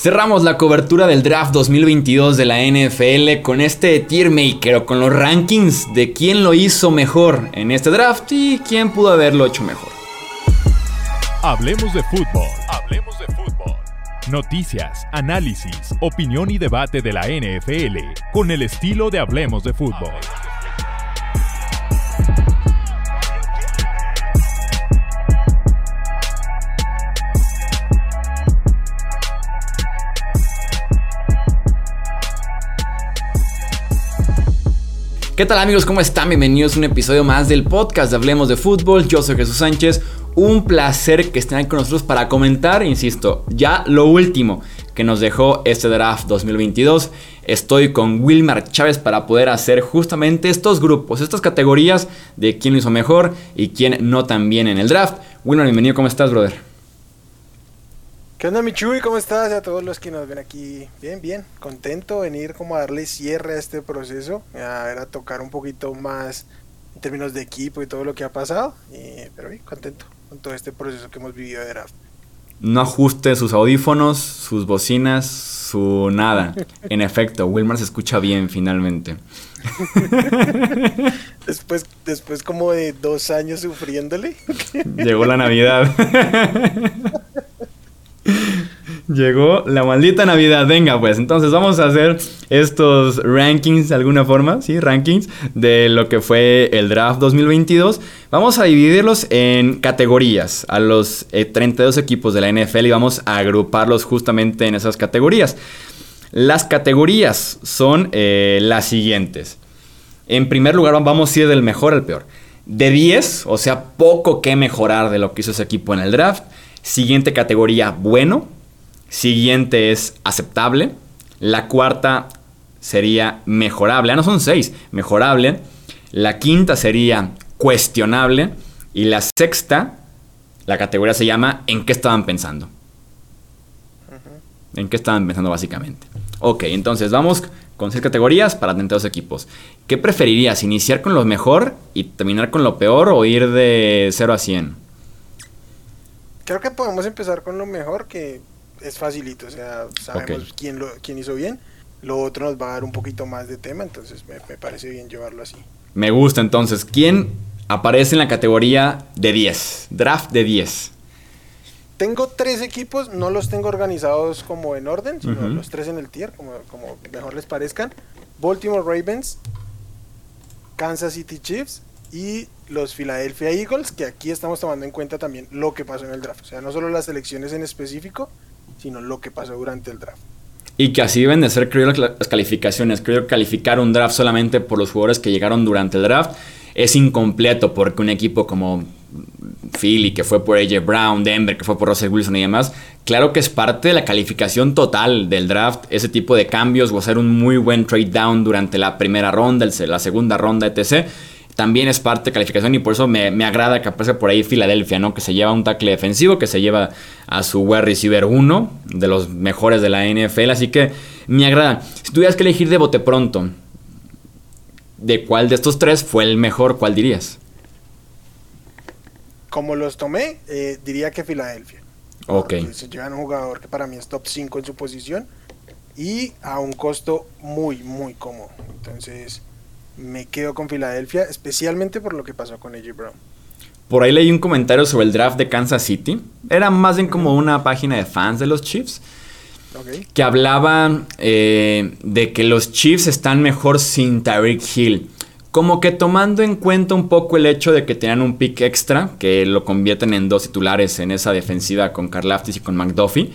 Cerramos la cobertura del draft 2022 de la NFL con este tier maker o con los rankings de quién lo hizo mejor en este draft y quién pudo haberlo hecho mejor. Hablemos de fútbol. Hablemos de fútbol. Noticias, análisis, opinión y debate de la NFL con el estilo de Hablemos de fútbol. ¿Qué tal amigos? ¿Cómo están? Bienvenidos a un episodio más del podcast de Hablemos de Fútbol. Yo soy Jesús Sánchez. Un placer que estén aquí con nosotros para comentar, insisto, ya lo último que nos dejó este draft 2022. Estoy con Wilmar Chávez para poder hacer justamente estos grupos, estas categorías de quién lo hizo mejor y quién no tan bien en el draft. Wilmar, bienvenido, ¿cómo estás, brother? ¿Qué onda, Michuy? ¿Cómo estás? A todos los que nos ven aquí. Bien, bien. Contento de venir como a darle cierre a este proceso. A a tocar un poquito más en términos de equipo y todo lo que ha pasado. pero bien, contento con todo este proceso que hemos vivido de draft. No ajuste sus audífonos, sus bocinas, su nada. En efecto, Wilmar se escucha bien finalmente. después, después como de dos años sufriéndole. Llegó la Navidad. Llegó la maldita Navidad. Venga, pues entonces vamos a hacer estos rankings de alguna forma, ¿sí? Rankings de lo que fue el draft 2022. Vamos a dividirlos en categorías a los 32 eh, equipos de la NFL y vamos a agruparlos justamente en esas categorías. Las categorías son eh, las siguientes. En primer lugar, vamos a ir del mejor al peor. De 10, o sea, poco que mejorar de lo que hizo ese equipo en el draft. Siguiente categoría, bueno. Siguiente es aceptable. La cuarta sería mejorable. Ah, no son seis, mejorable. La quinta sería cuestionable. Y la sexta, la categoría se llama ¿en qué estaban pensando? ¿En qué estaban pensando básicamente? Ok, entonces vamos con seis categorías para dos equipos. ¿Qué preferirías? ¿Iniciar con lo mejor y terminar con lo peor o ir de 0 a 100? Creo que podemos empezar con lo mejor, que es facilito, o sea, sabemos quién, lo, quién hizo bien. Lo otro nos va a dar un poquito más de tema, entonces me, parece bien llevarlo así. Me gusta entonces. ¿Quién aparece en la categoría de 10? Draft de 10. Tengo tres equipos, no los tengo organizados como en orden, sino los tres en el tier, como, como mejor les parezcan. Baltimore Ravens, Kansas City Chiefs y los Philadelphia Eagles, que aquí estamos tomando en cuenta también lo que pasó en el draft. O sea, no solo las elecciones en específico, sino lo que pasó durante el draft. Y que así deben de ser, creo, las calificaciones. Creo que calificar un draft solamente por los jugadores que llegaron durante el draft es incompleto, porque un equipo como Philly, que fue por AJ Brown, Denver, que fue por Russell Wilson y demás, claro que es parte de la calificación total del draft, ese tipo de cambios o hacer un muy buen trade down durante la primera ronda, la segunda ronda, etc también es parte de calificación y por eso me, agrada que aparezca por ahí Filadelfia, ¿no? Que se lleva un tackle defensivo, que se lleva a su wide receiver 1, de los mejores de la NFL, así que me agrada. Si tuvieras que elegir de bote pronto, ¿de cuál de estos tres fue el mejor? ¿Cuál dirías? Como los tomé, eh, diría que Filadelfia. Ok. Se llevan un jugador que para mí es top 5 en su posición y a un costo muy, muy cómodo. Entonces me quedo con Filadelfia, especialmente por lo que pasó con AJ Brown. Por ahí leí un comentario sobre el draft de Kansas City. Era más bien como una página de fans de los Chiefs. Que hablaba eh, de que los Chiefs están mejor sin Tyreek Hill. Como que tomando en cuenta un poco el hecho de que tenían un pick extra, que lo convierten en dos titulares en esa defensiva con Karlaftis y con McDuffie.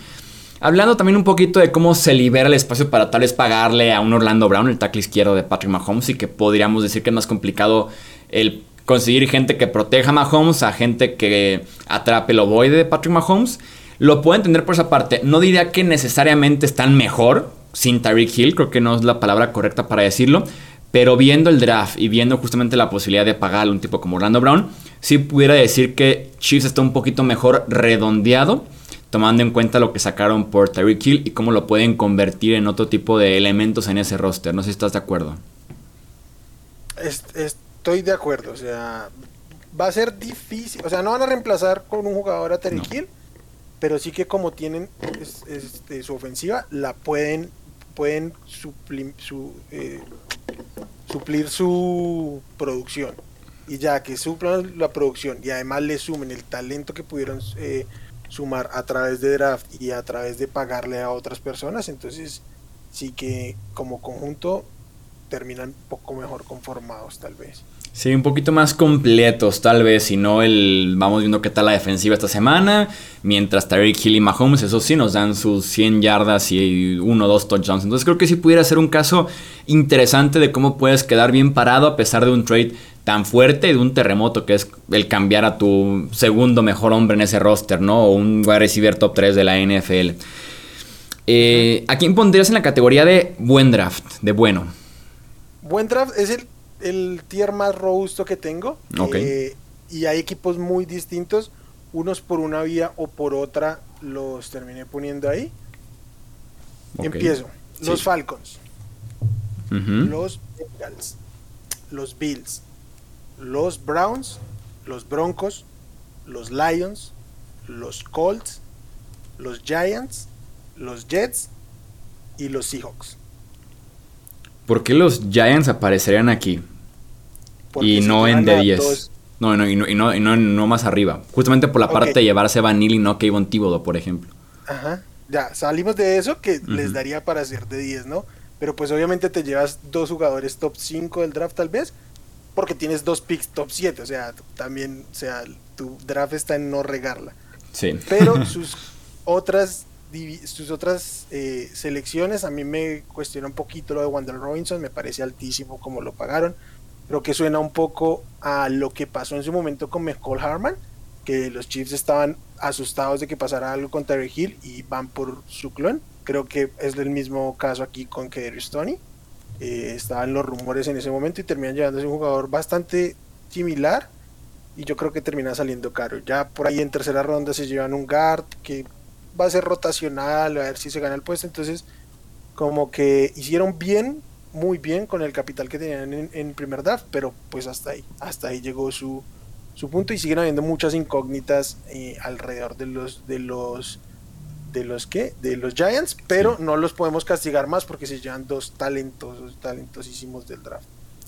Hablando también un poquito de cómo se libera el espacio para tal vez pagarle a un Orlando Brown, el tackle izquierdo de Patrick Mahomes, y que podríamos decir que es más complicado el conseguir gente que proteja a Mahomes a gente que atrape el ovoide de Patrick Mahomes. Lo puedo entender por esa parte. No diría que necesariamente están mejor sin Tyreek Hill, creo que no es la palabra correcta para decirlo. Pero viendo el draft y viendo justamente la posibilidad de pagarle a un tipo como Orlando Brown, sí pudiera decir que Chiefs está un poquito mejor redondeado tomando en cuenta lo que sacaron por Tyreek Hill y cómo lo pueden convertir en otro tipo de elementos en ese roster. No sé si estás de acuerdo. estoy de acuerdo, o sea, va a ser difícil, o sea, no van a reemplazar con un jugador a Tyreek Hill, pero sí que como tienen este, su ofensiva, la pueden, pueden suplir su, eh, suplir su producción. Y ya que suplan la producción y además le sumen el talento que pudieron eh, sumar a través de draft y a través de pagarle a otras personas, entonces sí que como conjunto terminan un poco mejor conformados tal vez. Sí, un poquito más completos tal vez, si no el vamos viendo qué tal la defensiva esta semana, mientras Tyreek Hill y Mahomes, eso sí nos dan sus 100 yardas y uno o dos touchdowns. Entonces creo que sí pudiera ser un caso interesante de cómo puedes quedar bien parado a pesar de un trade tan fuerte de un terremoto que es el cambiar a tu segundo mejor hombre en ese roster, ¿no? O un wide receiver top 3 de la NFL. Eh, ¿A quién pondrías en la categoría de buen draft, de bueno? Buen draft es el el tier más robusto que tengo. Eh, y hay equipos muy distintos. Unos por una vía o por otra los terminé poniendo ahí. Empiezo. Los Falcons. Los Bengals. Los Bills. Los Browns. Los Broncos. Los Lions. Los Colts. Los Giants. Los Jets. Y los Seahawks. ¿Por qué los Giants aparecerían aquí? y no en de 10. No, no, y no, y no, no, más arriba. Justamente por la parte de llevarse Vanille y no Kayvon Thibodeau, por ejemplo. Ajá. Ya, salimos de eso que les daría para ser de 10, ¿no? Pero pues obviamente te llevas dos jugadores top 5 del draft tal vez, porque tienes dos picks top 7, o sea, también, o sea, tu draft está en no regarla. Sí. Pero sus otras sus otras eh, selecciones a mí me cuestiona un poquito lo de Wander Robinson, me parece altísimo como lo pagaron. Creo que suena un poco a lo que pasó en su momento con McCall Harman, que los Chiefs estaban asustados de que pasara algo con Terry Hill y van por su clon. Creo que es el mismo caso aquí con Kerry Stoney. Eh, estaban los rumores en ese momento y terminan llevándose un jugador bastante similar y yo creo que termina saliendo caro. Ya por ahí en tercera ronda se llevan un guard que va a ser rotacional, a ver si se gana el puesto. Entonces, como que hicieron bien muy bien con el capital que tenían en, primer draft, pero pues hasta ahí, hasta ahí llegó su, su punto y siguen habiendo muchas incógnitas eh, alrededor de los de los de los que de los Giants, pero no los podemos castigar más porque se llevan dos talentosos, talentosísimos del draft.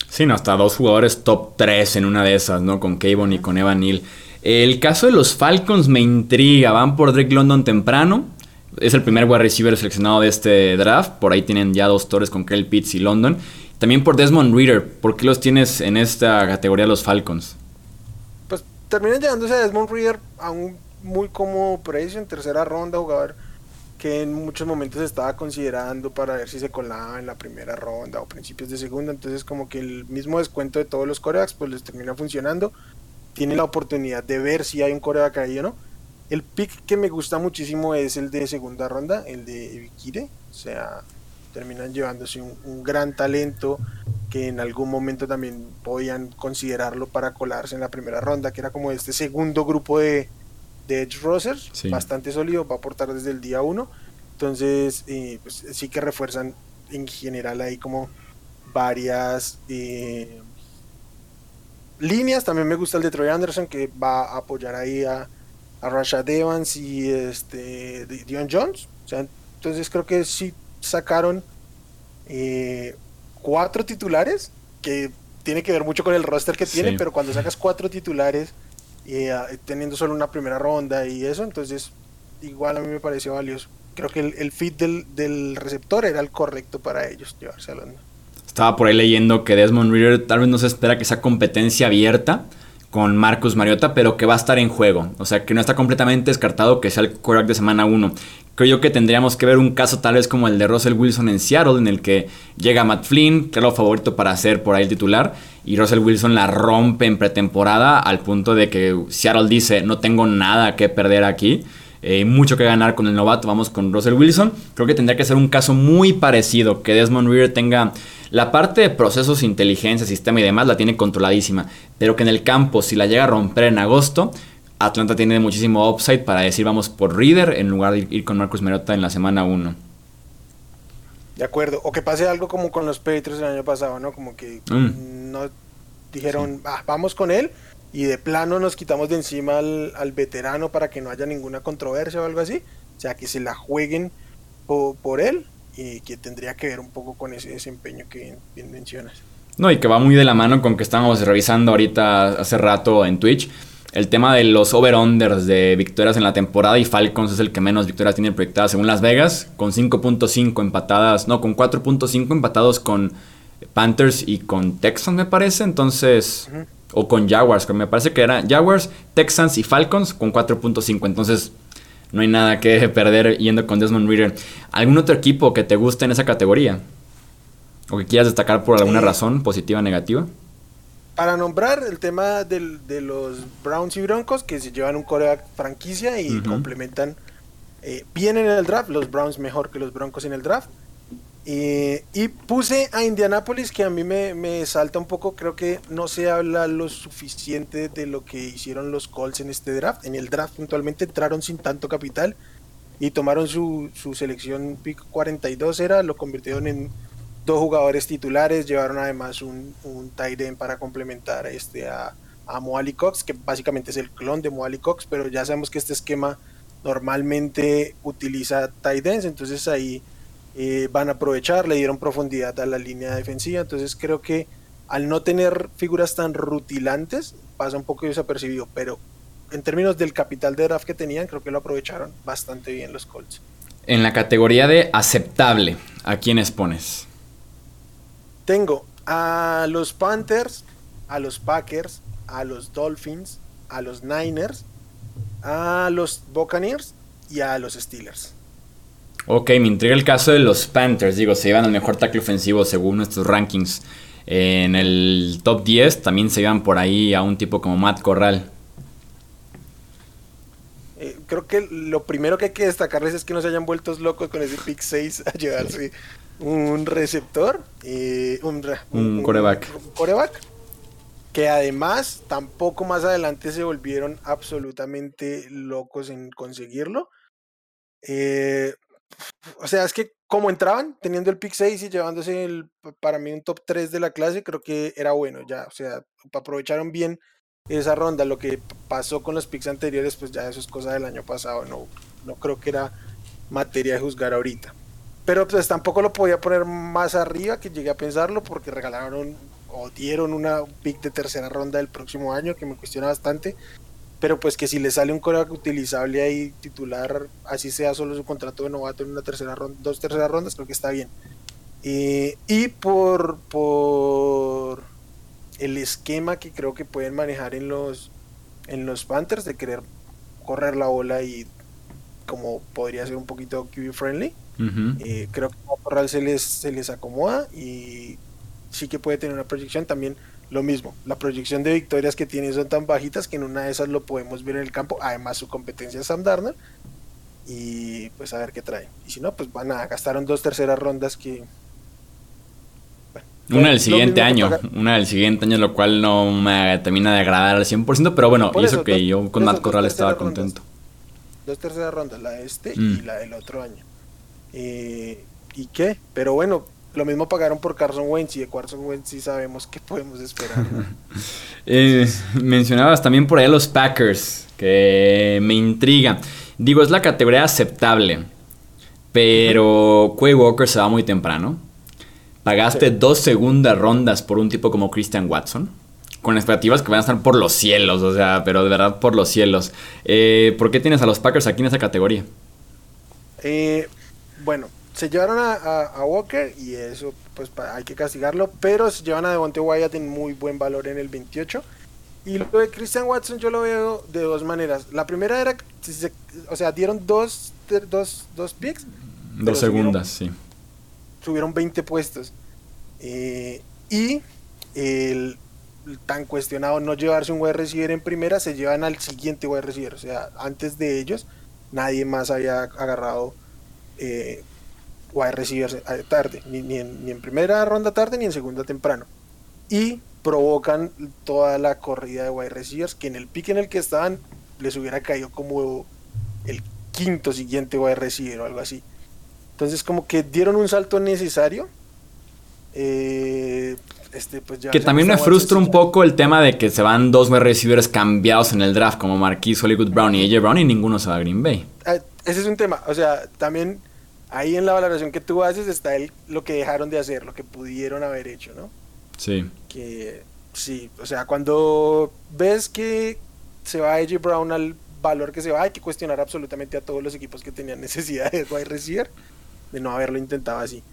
Sí, no, hasta dos jugadores top 3 en una de esas, ¿no? Con Kayvon y con Evan Neal. El caso de los Falcons me intriga. Van por Drake London temprano es el primer wide receiver seleccionado de este draft. Por ahí tienen ya dos torres con Kyle Pitts y London. También por Desmond Reader. ¿Por qué los tienes en esta categoría los Falcons? Pues terminan llevándose a Desmond Reader a un muy cómodo precio en tercera ronda, jugador que en muchos momentos estaba considerando para ver si se colaba en la primera ronda o principios de segunda. Entonces como que el mismo descuento de todos los corebacks pues les termina funcionando. Tiene la oportunidad de ver si hay un coreback ahí o no el pick que me gusta muchísimo es el de segunda ronda, el de Evikire. O sea, terminan llevándose un, gran talento que en algún momento también podían considerarlo para colarse en la primera ronda, que era como este segundo grupo de, de Edge Rosers, bastante sólido, va a aportar desde el día uno. Entonces, eh, pues sí que refuerzan en general ahí como varias eh, líneas. También me gusta el de Troy Anderson, que va a apoyar ahí a a Rashad Evans y este Dion Jones. O sea, entonces creo que sí sacaron eh, cuatro titulares, que tiene que ver mucho con el roster que tiene, pero cuando sacas cuatro titulares, eh, teniendo solo una primera ronda y eso, entonces igual a mí me pareció valioso. Creo que el, fit del, del, receptor era el correcto para ellos llevarse a. Estaba por ahí leyendo que Desmond Reader tal vez no se espera que sea competencia abierta con Marcus Mariota, pero que va a estar en juego. O sea, que no está completamente descartado que sea el quarterback de semana 1. Creo yo que tendríamos que ver un caso tal vez como el de Russell Wilson en Seattle, en el que llega Matt Flynn, lo favorito para ser por ahí el titular, y Russell Wilson la rompe en pretemporada al punto de que Seattle dice, no tengo nada que perder aquí. Eh, mucho que ganar con el novato, vamos con Russell Wilson. Creo que tendría que ser un caso muy parecido, que Desmond Reader tenga la parte de procesos, inteligencia, sistema y demás la tiene controladísima, pero que en el campo, si la llega a romper en agosto, Atlanta tiene muchísimo upside para decir vamos por Reader en lugar de ir con Marcus Merota en la semana 1. De acuerdo, o que pase algo como con los Patriots el año pasado, ¿no? Como que mm. no dijeron, ah, vamos con él, y de plano nos quitamos de encima al, veterano para que no haya ninguna controversia o algo así. O sea, que se la jueguen por, él y que tendría que ver un poco con ese desempeño que bien, mencionas. No, y que va muy de la mano con que estábamos revisando ahorita hace rato en Twitch. El tema de los over-unders de victorias en la temporada y Falcons es el que menos victorias tiene proyectadas según Las Vegas, con 5.5 empatadas, no, con 4.5 empatados con Panthers y con Texans me parece, entonces o con Jaguars, que me parece que eran Jaguars, Texans y Falcons con 4.5. Entonces, no hay nada que perder yendo con Desmond Reader. ¿Algún otro equipo que te guste en esa categoría? ¿O que quieras destacar por alguna razón, positiva o negativa? Para nombrar el tema de los Browns y Broncos, que se llevan un coreback franquicia y complementan eh, bien en el draft, los Browns mejor que los Broncos en el draft. Eh, y puse a Indianapolis, que a mí me, salta un poco. Creo que no se habla lo suficiente de lo que hicieron los Colts en este draft. En el draft puntualmente entraron sin tanto capital y tomaron su, selección pick 42 era, lo convirtieron en dos jugadores titulares, llevaron además un, un tight end para complementar este a, a Moali Cox, que básicamente es el clon de Moali Cox, pero ya sabemos que este esquema normalmente utiliza tight ends, entonces ahí eh, van a aprovechar, le dieron profundidad a la línea defensiva, entonces creo que al no tener figuras tan rutilantes pasa un poco desapercibido, pero en términos del capital de draft que tenían, creo que lo aprovecharon bastante bien los Colts. En la categoría de aceptable, ¿a quiénes pones? Tengo a los Panthers, a los Packers, a los Dolphins, a los Niners, a los Buccaneers y a los Steelers. Ok, me intriga el caso de los Panthers. Digo, se llevan el mejor tackle ofensivo según nuestros rankings. En el top 10 también se llevan por ahí a un tipo como Matt Corral. Eh, creo que lo primero que hay que destacarles es que no se hayan vuelto locos con ese pick 6 a llevarse un receptor, eh, un, un, coreback. Un coreback. Que además tampoco más adelante se volvieron absolutamente locos en conseguirlo. Eh, o sea, es que como entraban, teniendo el pick 6 y llevándose el, para mí un top 3 de la clase, creo que era bueno ya. O sea, aprovecharon bien esa ronda. Lo que pasó con los picks anteriores, pues ya eso es cosa del año pasado. No, no creo que era materia de juzgar ahorita. Pero pues tampoco lo podía poner más arriba, que llegué a pensarlo, porque regalaron o dieron una pick de tercera ronda del próximo año, que me cuestiona bastante pero pues que si le sale un coreback utilizable ahí titular, así sea solo su contrato de novato en una tercera ronda, dos terceras rondas, creo que está bien. Eh, y por, por el esquema que creo que pueden manejar en los, en los Panthers de querer correr la bola y como podría ser un poquito QB friendly, eh, creo que a Corral se les, se les acomoda y sí que puede tener una proyección también lo mismo, la proyección de victorias que tiene son tan bajitas que en una de esas lo podemos ver en el campo. Además, su competencia es Sam Darnold. Y pues a ver qué trae. Y si no, pues van a gastar dos terceras rondas que. una del siguiente año, una del siguiente año, lo cual no me termina de agradar al 100%, pero bueno, y eso, que yo con Matt Corral estaba contento. Dos terceras rondas, la de este y mm. la del otro año. Eh, ¿Y qué? Pero bueno, lo mismo pagaron por Carson Wentz y de Carson Wentz sí sabemos qué podemos esperar. Eh, mencionabas también por ahí a los Packers, que me intriga. Digo, es la categoría aceptable, pero Quay Walker se va muy temprano. Pagaste dos segundas rondas por un tipo como Christian Watson. Con expectativas que van a estar por los cielos, o sea, pero de verdad por los cielos. Eh, ¿Por qué tienes a los Packers aquí en esa categoría? Eh, bueno, se llevaron a, Walker y eso pues hay que castigarlo, pero se llevan a Devonte Wyatt en muy buen valor en el 28. Y lo de Christian Watson yo lo veo de dos maneras. La primera era, o sea, dieron dos, dos, dos picks. Dos segundas, sí. Subieron 20 puestos. Eh, y el, tan cuestionado no llevarse un wide receiver en primera, se llevan al siguiente wide receiver. O sea, antes de ellos, nadie más había agarrado eh, wide receivers tarde, ni, en, primera ronda tarde ni en segunda temprano. Y provocan toda la corrida de wide receivers que en el pique en el que estaban les hubiera caído como el quinto siguiente wide receiver o algo así. Entonces como que dieron un salto necesario. Eh, este, pues ya. Que también me frustra un poco el tema de que se van dos wide receivers cambiados en el draft, como Marquise Hollywood Brown y AJ Brown, y ninguno se va a Green Bay. Ah, ese es un tema. O sea, también ahí en la valoración que tú haces está el, lo que dejaron de hacer, lo que pudieron haber hecho, ¿no? Sí. Que sí, o sea, cuando ves que se va AJ Brown al valor que se va, hay que cuestionar absolutamente a todos los equipos que tenían necesidad de wide receiver de no haberlo intentado así.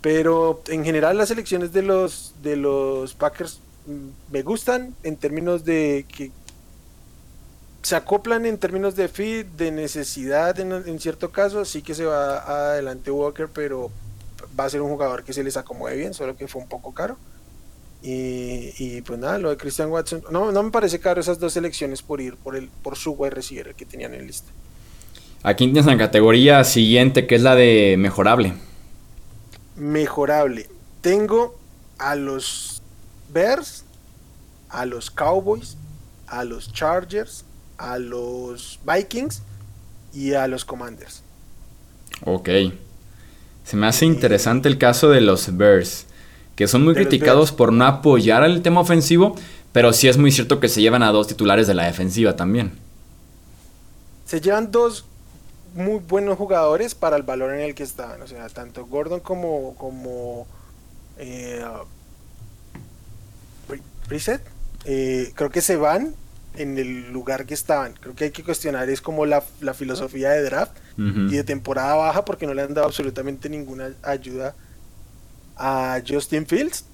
Pero en general las elecciones de los de los Packers mm, me gustan en términos de que se acoplan en términos de fit, de necesidad en, en cierto caso, sí que se va adelante Walker, pero va a ser un jugador que se les acomode bien, solo que fue un poco caro. Y, y pues nada, lo de Christian Watson, no, no me parece caro esas dos selecciones por ir por el por su wide receiver el que tenían en lista. Aquí tienes la categoría siguiente, que es la de mejorable. Mejorable. Tengo a los Bears, a los Cowboys, a los Chargers, a los Vikings y a los Commanders. Ok. Se me hace interesante el caso de los Bears, que son muy De criticados por no apoyar el tema ofensivo, pero sí es muy cierto que se llevan a dos titulares de la defensiva también. Se llevan dos muy buenos jugadores para el valor en el que estaban. O sea, tanto Gordon como, como eh, Brissett, eh, creo que se van en el lugar que estaban. Creo que hay que cuestionar es como la, la filosofía de draft y de temporada baja porque no le han dado absolutamente ninguna ayuda a Justin Fields.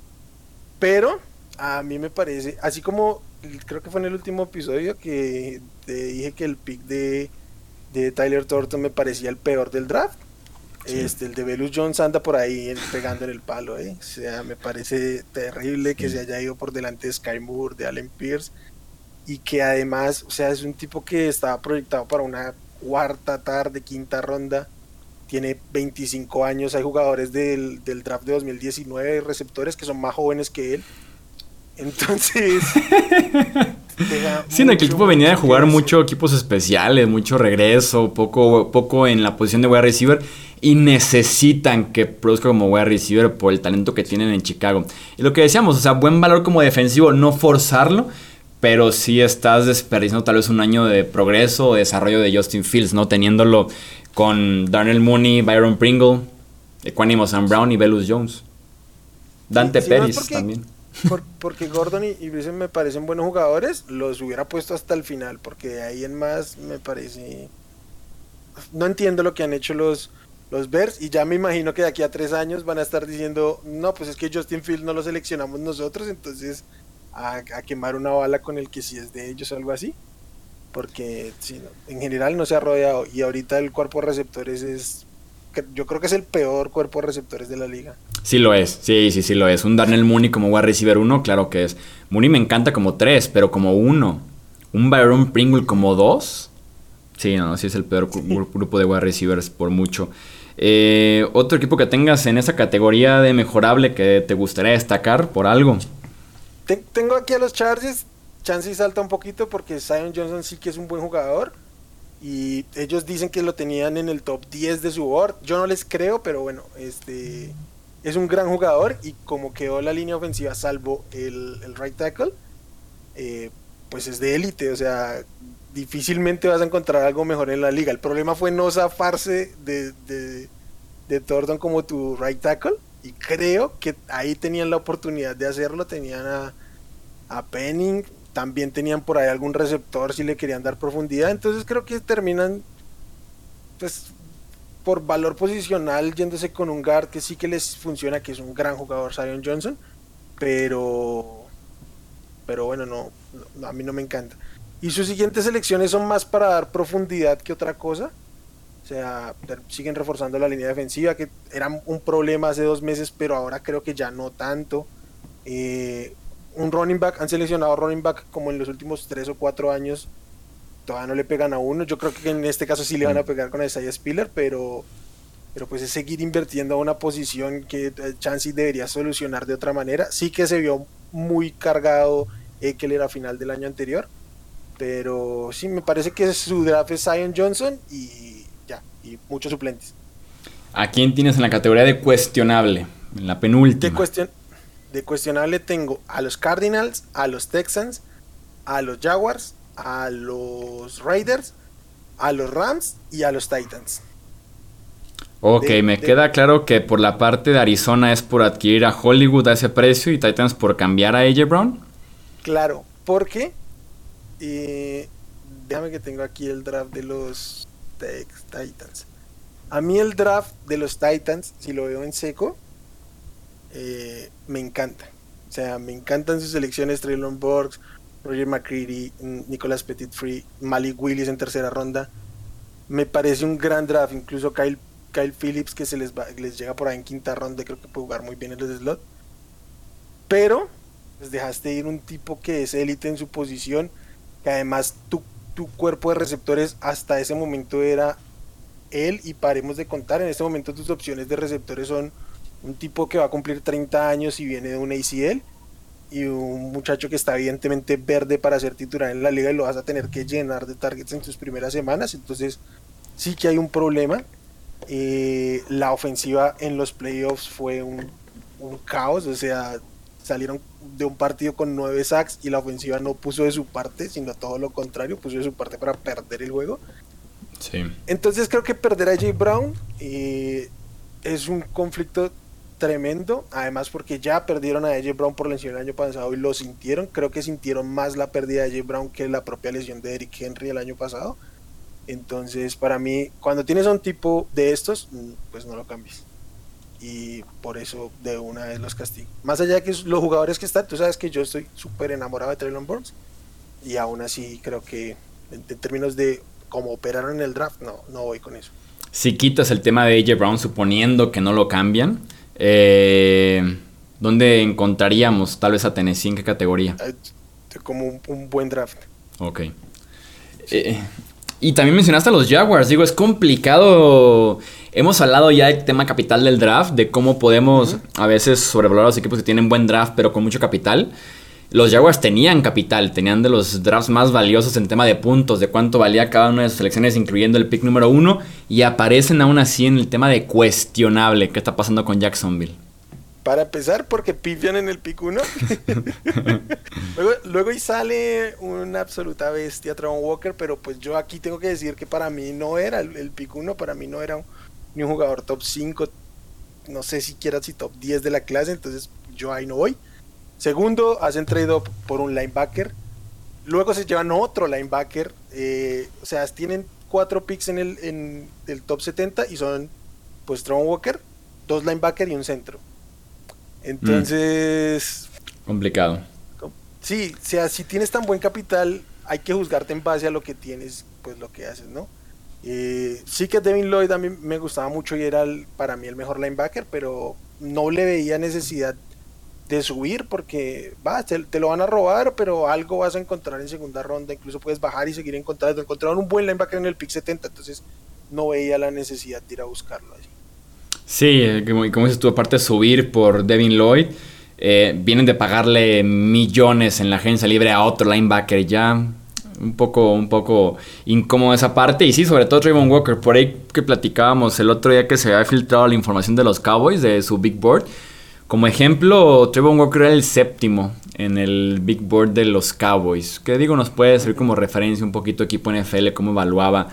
Pero a mí me parece, así como creo que fue en el último episodio que te dije que el pick de, de Tyler Thornton me parecía el peor del draft. Sí. Este, el de Velus Jones anda por ahí pegando en el palo, ¿eh? O sea, me parece terrible que Sí. se haya ido por delante de Sky Moore, de Allen Pierce, y que además, o sea, es un tipo que estaba proyectado para una cuarta tarde, quinta ronda, tiene 25 años, hay jugadores del, del draft de 2019, receptores que son más jóvenes que él. Entonces, Sí, que el equipo venía de jugar decir. mucho equipos especiales, mucho regreso, poco, poco en la posición de wide receiver y necesitan que produzca como wide receiver por el talento que tienen en Chicago. Y lo que decíamos, o sea, buen valor como defensivo, no forzarlo, pero sí estás desperdiciando tal vez un año de progreso o desarrollo de Justin Fields, ¿no? Teniéndolo con Darnell Mooney, Byron Pringle, Equanimo Sam Brown y Velus Jones. Dante Sí, Pérez porque- también. Por- porque Gordon y, y me parecen buenos jugadores, los hubiera puesto hasta el final, porque de ahí en más me parece... No entiendo lo que han hecho los, los Bears y ya me imagino que de aquí a tres años van a estar diciendo, no, pues es que Justin Field no lo seleccionamos nosotros, entonces a, a quemar una bala con el que sí es de ellos o algo así. Porque sí, en general no se ha rodeado y ahorita el cuerpo de receptores es... Yo creo que es el peor cuerpo de receptores de la liga. Sí lo es, sí, sí, sí lo es. Un Darnell Mooney como wide receiver 1, claro que es. Mooney me encanta como 3, pero como 1. Un Byron Pringle como 2. Sí, no, sí es el peor gru- grupo de wide receivers por mucho. Eh, otro equipo que tengas en esa categoría de mejorable que te gustaría destacar por algo. Te- tengo aquí a los Chargers. Chance y salta un poquito porque Zion Johnson sí que es un buen jugador. Y ellos dicen que lo tenían en el top 10 de su board. Yo no les creo, pero bueno, este es un gran jugador. Y como quedó la línea ofensiva, salvo el, el right tackle, eh, pues es de élite. O sea, difícilmente vas a encontrar algo mejor en la liga. El problema fue no zafarse de, de, de Thornton como tu right tackle. Y creo que ahí tenían la oportunidad de hacerlo. Tenían a, a Penning, también tenían por ahí algún receptor si le querían dar profundidad. Entonces creo que terminan, pues, por valor posicional, yéndose con un guard que sí que les funciona, que es un gran jugador, Zion Johnson. Pero, pero bueno, no, no, a mí no me encanta. Y sus siguientes elecciones son más para dar profundidad que otra cosa. Sea, siguen reforzando la línea defensiva, que era un problema hace dos meses, pero ahora creo que ya no tanto. Eh, un running back, han seleccionado running back como en los últimos tres o cuatro años. Todavía no le pegan a uno. Yo creo que en este caso sí le van a pegar con Isaiah Spiller, pero, pero pues es seguir invirtiendo a una posición que eh, Chansey debería solucionar de otra manera. Sí que se vio muy cargado Eckler a final del año anterior, pero sí me parece que su draft es Zion Johnson y y muchos suplentes. ¿A quién tienes en la categoría de cuestionable? En la De penúltima. De cuestionable tengo a los Cardinals, a los Texans, a los Jaguars, a los Raiders, a los Rams y a los Titans. Ok, me queda claro que por la parte de Arizona es por adquirir a Hollywood a ese precio y Titans por cambiar a AJ Brown. Claro, porque eh, déjame que tengo aquí el draft de los Titans. A mí el draft de los Titans, si lo veo en seco, eh, me encanta. O sea, me encantan sus selecciones, Traylon Borgs, Roger McCready, Nicolas Petitfree, Malik Willis en tercera ronda. Me parece un gran draft, incluso Kyle Kyle Phillips que se les, les llega por ahí en quinta ronda, creo que puede jugar muy bien en el slot. Pero pues dejaste ir un tipo que es élite en su posición, que además tu, tu cuerpo de receptores hasta ese momento era él y paremos de contar, en este momento tus opciones de receptores son un tipo que va a cumplir 30 años y viene de un ACL y un muchacho que está evidentemente verde para ser titular en la liga y lo vas a tener que llenar de targets en tus primeras semanas, entonces sí que hay un problema. Eh, la ofensiva en los playoffs fue un, caos, o sea, salieron de un partido con nueve sacks y la ofensiva no puso de su parte, sino todo lo contrario, puso de su parte para perder el juego. Entonces creo que perder a Jay Brown eh, es un conflicto tremendo, además porque ya perdieron a Jay Brown por lesión el año pasado y lo sintieron, creo que sintieron más la pérdida de Jay Brown que la propia lesión de Eric Henry el año pasado. Entonces, para mí, cuando tienes a un tipo de estos, mm, pues no lo cambies. Y por eso de una vez los castigo. Más allá de que los jugadores que están, tú sabes que yo estoy súper enamorado de Traylon Burns. Y aún así creo que en, términos de cómo operaron en el draft, no, no voy con eso. Si quitas el tema de AJ Brown, suponiendo que no lo cambian, eh, ¿dónde encontraríamos tal vez a Tennessee? ¿En qué categoría? Eh, como un, buen draft. Ok. Eh, y también mencionaste a los Jaguars. Digo, es complicado. Hemos hablado ya del tema capital del draft, de cómo podemos a veces sobrevalorar a los equipos que tienen buen draft, pero con mucho capital. Los Jaguars tenían capital, tenían de los drafts más valiosos en tema de puntos, de cuánto valía cada una de sus selecciones, incluyendo el pick número uno, y aparecen aún así en el tema de cuestionable que está pasando con Jacksonville. Para empezar, porque pifian en el pick 1. luego, luego y sale una absoluta bestia, Travon Walker, pero pues yo aquí tengo que decir que para mí no era el, pick 1, para mí no era ni un jugador top 5, no sé siquiera si top 10 de la clase, entonces yo ahí no voy. Segundo, hacen trade por un linebacker. Luego se llevan otro linebacker. Eh, o sea, tienen cuatro picks en el, en el top 70 y son pues Travon Walker, dos linebacker y un centro. Entonces... Complicado. Sí, o sea, si tienes tan buen capital, hay que juzgarte en base a lo que tienes, pues lo que haces, ¿no? Eh, sí que Devin Lloyd a mí me gustaba mucho y era para mí el mejor linebacker, pero no le veía necesidad de subir porque va, te, lo van a robar, pero algo vas a encontrar en segunda ronda, incluso puedes bajar y seguir encontrando. Encontraron un buen linebacker en el pick 70, entonces no veía la necesidad de ir a buscarlo allí. Sí, eh, como, como dices tú, aparte de subir por Devin Lloyd, eh, vienen de pagarle millones en la agencia libre a otro linebacker ya. Un poco, un poco incómodo esa parte. Y sí, sobre todo Trayvon Walker. Por ahí que platicábamos el otro día que se había filtrado la información de los Cowboys, de su Big Board. Como ejemplo, Trayvon Walker era el séptimo en el Big Board de los Cowboys. Que digo, nos puede servir como referencia un poquito equipo NFL, cómo evaluaba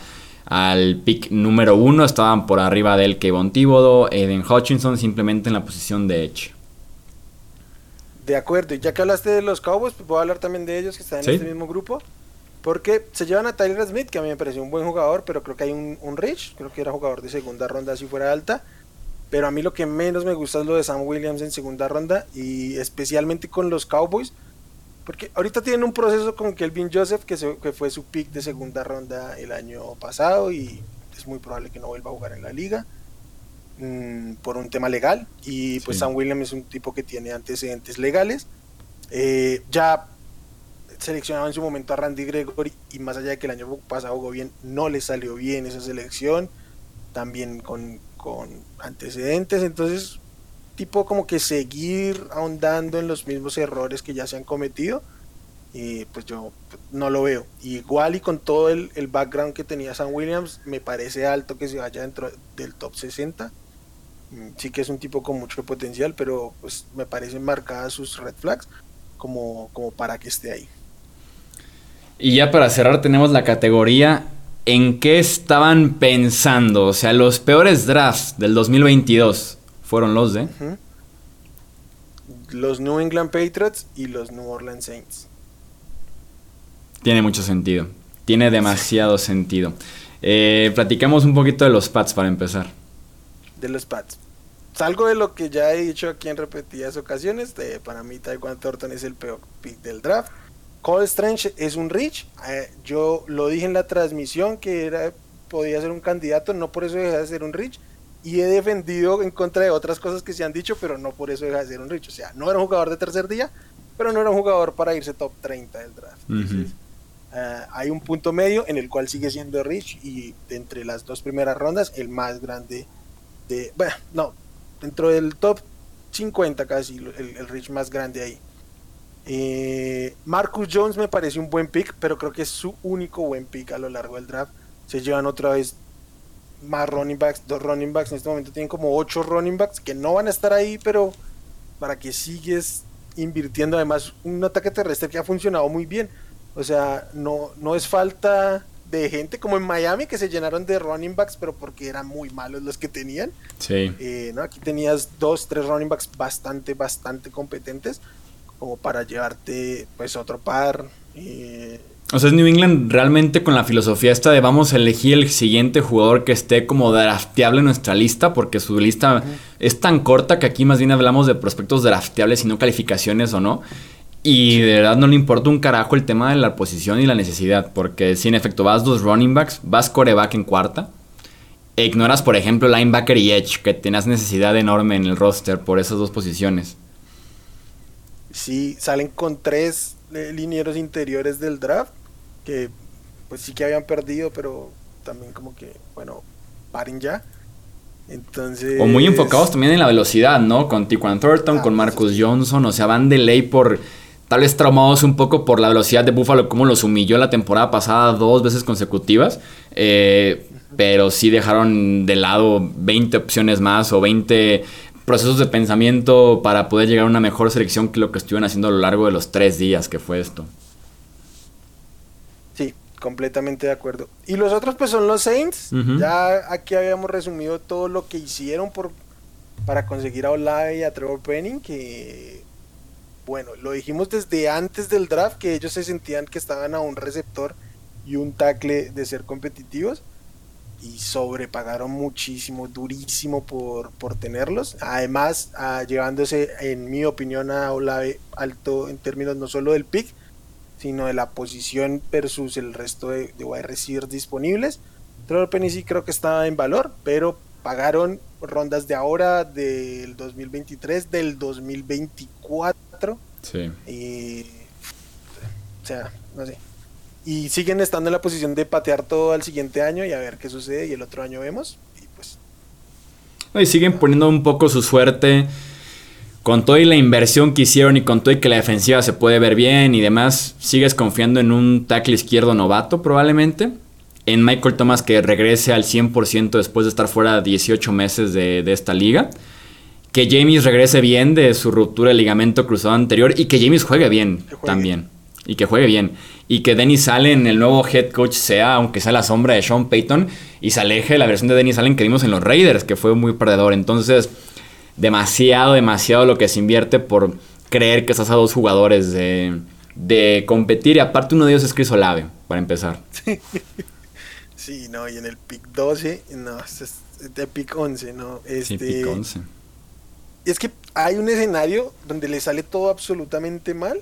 al pick número uno. Estaban por arriba del Kevon Thibodeau, Eden Hutchinson, simplemente en la posición de Edge. De acuerdo, y ya que hablaste de los Cowboys, pues voy a hablar también de ellos que están en este mismo grupo. Porque se llevan a Tyler Smith, que a mí me pareció un buen jugador, pero creo que hay un, un Rich, creo que era jugador de segunda ronda si fuera alta. Pero a mí lo que menos me gusta es lo de Sam Williams en segunda ronda, y especialmente con los Cowboys, porque ahorita tienen un proceso con Kelvin Joseph, que, que fue su pick de segunda ronda el año pasado y es muy probable que no vuelva a jugar en la liga mm, por un tema legal. Y pues Sam Williams es un tipo que tiene antecedentes legales. Eh, ya seleccionaba en su momento a Randy Gregory y más allá de que el año pasado jugó bien, no le salió bien esa selección, también con, con antecedentes. Entonces tipo como que seguir ahondando en los mismos errores que ya se han cometido, y pues yo no lo veo. Igual y con todo el, background que tenía Sam Williams, me parece alto que se vaya dentro del top 60. Mm, sí que es un tipo con mucho potencial, pero pues me parecen marcadas sus red flags como, como para que esté ahí. Y ya para cerrar tenemos la categoría en qué estaban pensando. O sea, los peores drafts del 2022 fueron los de... Los New England Patriots y los New Orleans Saints. Tiene mucho sentido. Tiene demasiado sentido. Eh, platicamos un poquito de los Pats para empezar. De los Pats. Salgo de lo que ya he dicho aquí en repetidas ocasiones. De, para mí, Taekwondo Thornton es el peor pick del draft. Cole Strange es un Rich. Eh, yo lo dije en la transmisión que era, podía ser un candidato, no por eso deja de ser un Rich. Y he defendido en contra de otras cosas que se han dicho, pero no por eso deja de ser un Rich. O sea, no era un jugador de tercer día, pero no era un jugador para irse top 30 del draft. Eh, hay un punto medio en el cual sigue siendo Rich y entre las dos primeras rondas el más grande de... Bueno, no, dentro del top 50 casi, el, Rich más grande ahí. Eh, Marcus Jones me parece un buen pick, pero creo que es su único buen pick a lo largo del draft. Se llevan otra vez más running backs, dos running backs. En este momento tienen como ocho running backs que no van a estar ahí, pero para que sigues invirtiendo además un ataque terrestre que ha funcionado muy bien. O sea, no, no es falta de gente como en Miami que se llenaron de running backs, pero porque eran muy malos los que tenían. Sí. Eh, ¿no? Aquí tenías dos, tres running backs bastante, bastante competentes como para llevarte pues otro par. Eh. O sea, es New England realmente con la filosofía esta de vamos a elegir el siguiente jugador que esté como drafteable en nuestra lista, porque su lista es tan corta que aquí más bien hablamos de prospectos drafteables y no calificaciones o no. Y de verdad no le importa un carajo el tema de la posición y la necesidad, porque si en efecto vas dos running backs, vas coreback en cuarta, e ignoras por ejemplo linebacker y edge, que tenías necesidad enorme en el roster por esas dos posiciones. Sí, salen con tres linieros interiores del draft, que pues sí que habían perdido, pero también como que, bueno, paren ya. Entonces... O muy enfocados también en la velocidad, ¿no? Con Tiquan Thornton, ah, con Marcus Johnson, o sea, van de ley por tal vez traumados un poco por la velocidad de Buffalo, como los humilló la temporada pasada dos veces consecutivas. Eh, pero sí dejaron de lado 20 opciones más o 20 procesos de pensamiento para poder llegar a una mejor selección que lo que estuvieron haciendo a lo largo de los tres días que fue esto. Sí, completamente de acuerdo. Y los otros pues son los Saints. Ya aquí habíamos resumido todo lo que hicieron por, para conseguir a Olave y a Trevor Penning, que bueno, lo dijimos desde antes del draft que ellos se sentían que estaban a un receptor y un tackle de ser competitivos y sobrepagaron muchísimo, durísimo por, por tenerlos. Además, ah, llevándose, en mi opinión, a Olave alto en términos no solo del pick, sino de la posición versus el resto de, de wide receivers disponibles. Trevor Penny sí creo que estaba en valor, pero pagaron rondas de ahora, del 2023, del 2024. Sí. Y, o sea, no sé. Y siguen estando en la posición de patear todo al siguiente año y a ver qué sucede. Y el otro año vemos. Y pues. Y siguen poniendo un poco su suerte. Con toda la inversión que hicieron y con todo y que la defensiva se puede ver bien y demás, sigues confiando en un tackle izquierdo novato probablemente en Michael Thomas que regrese al 100% después de estar fuera 18 meses de, esta liga. Que James regrese bien de su ruptura de ligamento cruzado anterior y que James juegue bien también. Y que juegue bien. Y que Dennis Allen, el nuevo head coach, sea, aunque sea la sombra de Sean Payton, y se aleje de la versión de Dennis Allen que vimos en los Raiders, que fue muy perdedor. Entonces, demasiado, demasiado lo que se invierte por creer que estás a dos jugadores de, de competir. Y aparte, uno de ellos es Chris Olave, para empezar. Sí, no, y en el pick 12, no, es de pick 11, ¿no? Este, sí, pick 11. Es que hay un escenario donde le sale todo absolutamente mal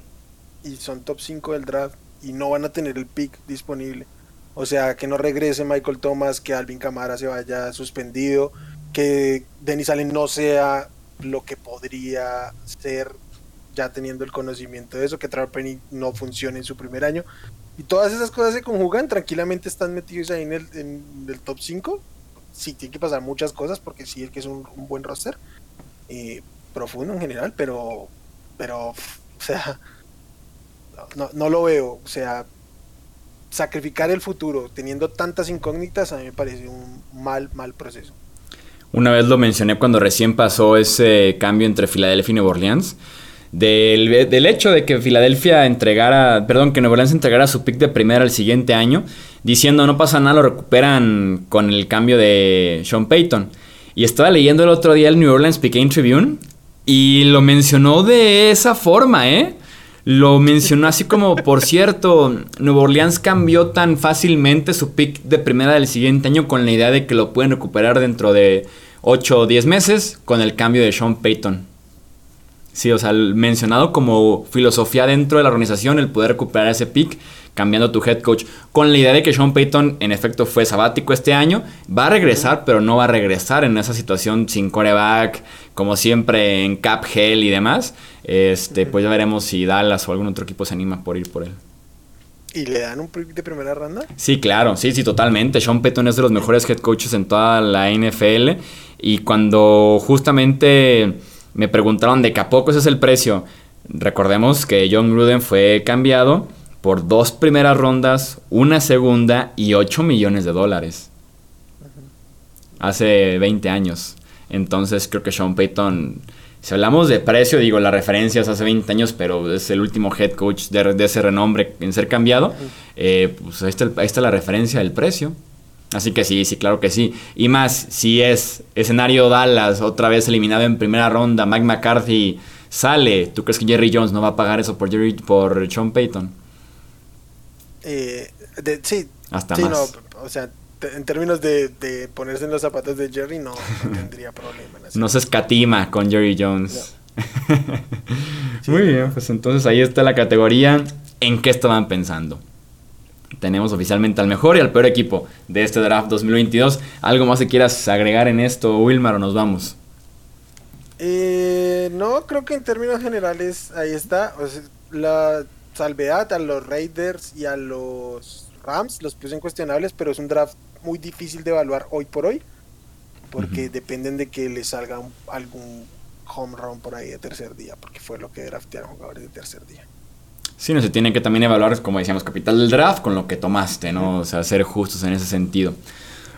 y son top 5 del draft y no van a tener el pick disponible. O sea, que no regrese Michael Thomas, que Alvin Camara se vaya suspendido, que Denis Allen no sea lo que podría ser ya teniendo el conocimiento de eso, que Trevor Penny no funcione en su primer año. Y todas esas cosas se conjugan, tranquilamente están metidos ahí en el, en el top 5. Sí, tiene que pasar muchas cosas porque sí, que es un, buen roster. Eh, profundo en general, pero, pero, o sea, no, no lo veo. O sea, sacrificar el futuro teniendo tantas incógnitas a mí me parece un mal, mal proceso. Una vez lo mencioné cuando recién pasó ese cambio entre Filadelfia y Nueva Orleans. Del, del, hecho de que Filadelfia entregara, perdón, que Nueva Orleans entregara su pick de primera el siguiente año, diciendo no pasa nada, lo recuperan con el cambio de Sean Payton. Y estaba leyendo el otro día el New Orleans Peking Tribune y lo mencionó de esa forma, ¿eh? Lo mencionó así como, por cierto, Nueva Orleans cambió tan fácilmente su pick de primera del siguiente año con la idea de que lo pueden recuperar dentro de 8 o 10 meses con el cambio de Sean Payton. Sí, o sea, mencionado como filosofía dentro de la organización el poder recuperar ese pick cambiando tu head coach con la idea de que Sean Payton en efecto fue sabático este año, va a regresar, pero no va a regresar en esa situación sin coreback, como siempre en cap hell y demás. Este, pues ya veremos si Dallas o algún otro equipo se anima por ir por él. ¿Y le dan un pick de primera ronda? Sí, claro, sí, sí, totalmente. Sean Payton es de los mejores head coaches en toda la NFL y cuando justamente me preguntaron de que a poco ese es el precio, recordemos que John Gruden fue cambiado por dos primeras rondas, una segunda y 8 millones de dólares. Hace 20 años. Entonces creo que Sean Payton, si hablamos de precio, digo, la referencia es hace 20 años, pero es el último head coach de, ese renombre en ser cambiado, eh, pues ahí está, ahí está la referencia del precio. Así que sí, sí, claro que sí. Y más, si es escenario Dallas, otra vez eliminado en primera ronda, Mike McCarthy sale, ¿tú crees que Jerry Jones no va a pagar eso por, Jerry, por Sean Payton? Eh, sí. Hasta más. No, o sea, en términos de, ponerse en los zapatos de Jerry, no, tendría problema. No se escatima con Jerry Jones. Muy bien, pues entonces ahí está la categoría. ¿En qué estaban pensando? Tenemos oficialmente al mejor y al peor equipo de este draft 2022. ¿Algo más que quieras agregar en esto, Wilmar, o nos vamos? Eh, no, creo que en términos generales ahí está. la, salvedad a los Raiders y a los Rams, los puse incuestionables, pero es un draft muy difícil de evaluar hoy por hoy, porque dependen de que les salga algún home run por ahí de tercer día, porque fue lo que draftearon jugadores de tercer día. Sí, no se tiene que también evaluar, como decíamos, capital del draft con lo que tomaste, ¿no? O sea, ser justos en ese sentido.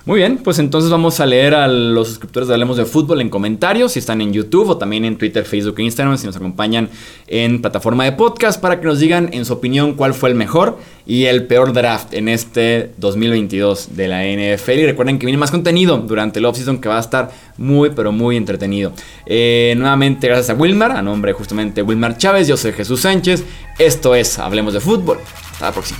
Muy bien, pues entonces vamos a leer a los suscriptores de Hablemos de Fútbol en comentarios, si están en YouTube o también en Twitter, Facebook e Instagram, si nos acompañan en plataforma de podcast, para que nos digan en su opinión cuál fue el mejor y el peor draft en este 2022 de la NFL. Y recuerden que viene más contenido durante el offseason que va a estar muy, pero muy entretenido. Eh, nuevamente, gracias a Wilmar, a nombre justamente de Wilmar Chávez, yo soy Jesús Sánchez. Esto es Hablemos de Fútbol. Hasta la próxima.